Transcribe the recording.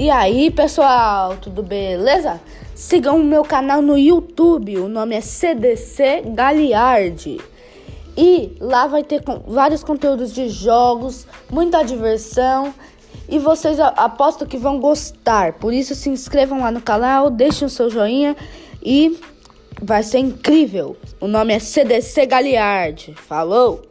E aí, pessoal, tudo beleza? Sigam o meu canal no YouTube, o nome é CDC Galiardi. E lá vai ter vários conteúdos de jogos, muita diversão. E vocês aposto que vão gostar. Por isso se inscrevam lá no canal, deixem o seu joinha e vai ser incrível. O nome é CDC Galiardi. Falou!